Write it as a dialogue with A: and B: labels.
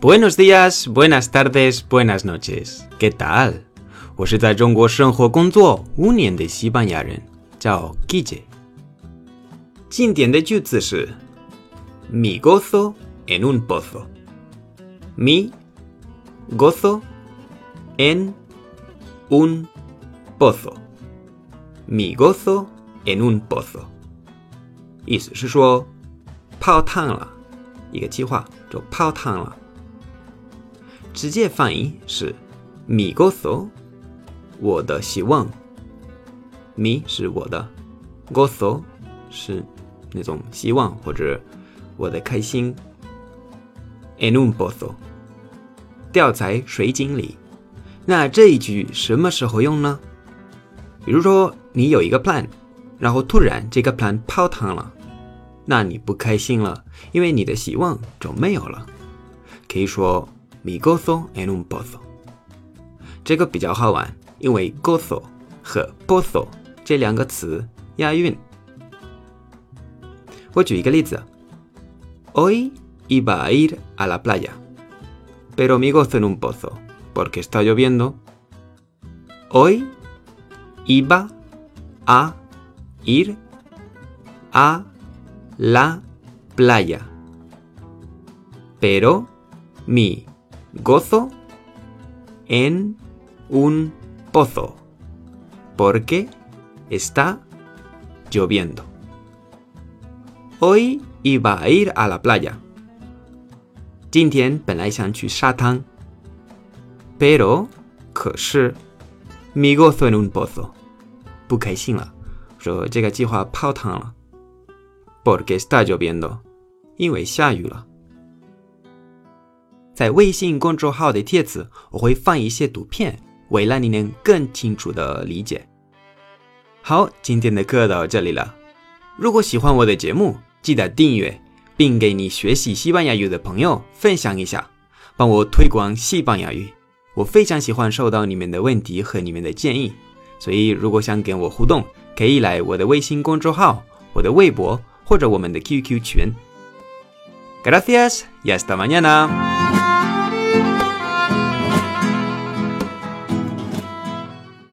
A: Buenos días, buenas tardes, buenas noches. ¿Qué tal? 我是在中国生活工作五年的西班牙人，叫 Guille。经典的句子是 Mi gozo en un pozo. Mi gozo en un pozo. Mi gozo en un pozo. 意思是说泡汤了，一个计划就泡汤了。 直接翻译是 mi gozo，我的希望。mi 是我的，gozo 是那种希望或者我的开心。en un pozo，掉在水井里。那这一句什么时候用呢？比如说你有一个 plan，然后突然这个 plan 泡汤了，那你不开心了，因为你的希望就没有了。可以说。Mi gozo en un pozo。这个比较好玩，因为 gozo 和 pozo 这两个词押韵。我举一个例子：Hoy iba a ir a la playa, pero mi gozo en un pozo porque está lloviendo. Hoy iba a ir a la playa, pero mi gozo en un pozo porque está lloviendo. Hoy iba a ir a la playa. pero mi gozo en un pozo porque está lloviendo 因为下雨了。 在微信公众号的帖子，我会放一些图片，为了你能更清楚的理解。好，今天的课到这里了。如果喜欢我的节目，记得订阅，并给你学习西班牙语的朋友分享一下，帮我推广西班牙语。我非常喜欢收到你们的问题和你们的建议，所以如果想跟我互动，可以来我的微信公众号、我的微博或者我们的 QQ 群。Gracias y hasta mañana.